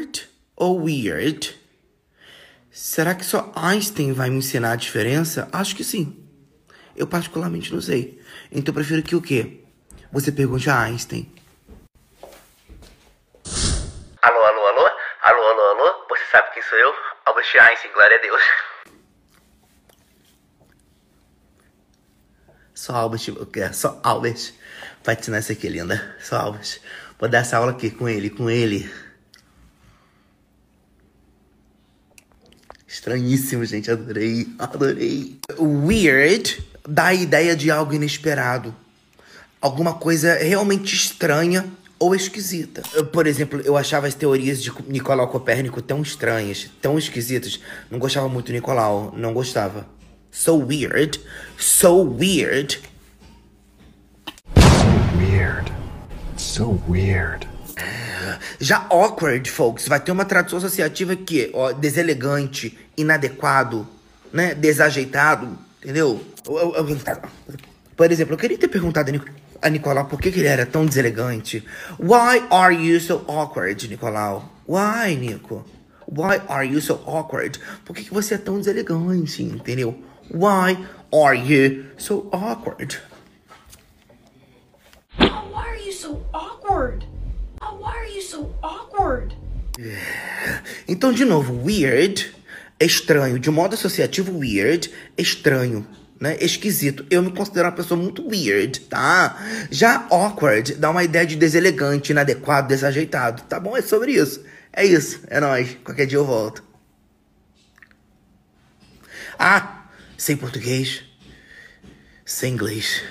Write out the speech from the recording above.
awkward ou weird? Será que só Einstein vai me ensinar a diferença? Acho que sim. Eu particularmente não sei. Então eu prefiro que o quê? Você pergunte a Einstein. Alô, alô, alô? Alô, alô, alô? Você sabe quem sou eu? Albert Einstein, glória a Deus. Só Albert, só Albert vai te ensinar isso aqui, linda. Só Albert. Vou dar essa aula aqui com ele, com ele. Estranhíssimo, gente. Adorei, adorei. Weird dá a ideia de algo inesperado. Alguma coisa realmente estranha ou esquisita. Eu, por exemplo, eu achava as teorias de Nicolau Copérnico tão estranhas, tão esquisitas. Não gostava muito do Nicolau, não gostava. So weird, so weird. So weird. So weird. Já awkward, folks, vai ter uma tradução associativa que ó, deselegante, inadequado, né, desajeitado, entendeu? Por exemplo, eu queria ter perguntado a Nicolau por que, que ele era tão deselegante. Why are you so awkward, Nicolau? Why, Nico? Why are you so awkward? Por que, que você é tão deselegante, entendeu? Why are you so awkward? Why are you so awkward? Oh, why are you so awkward? Então, de novo, weird, estranho. De modo associativo, weird, estranho. Né? Esquisito. Eu me considero uma pessoa muito weird, tá? Já awkward dá uma ideia de deselegante, inadequado, desajeitado. Tá bom? É sobre isso. É isso. É nóis. Qualquer dia eu volto. Ah, sem português, sem inglês.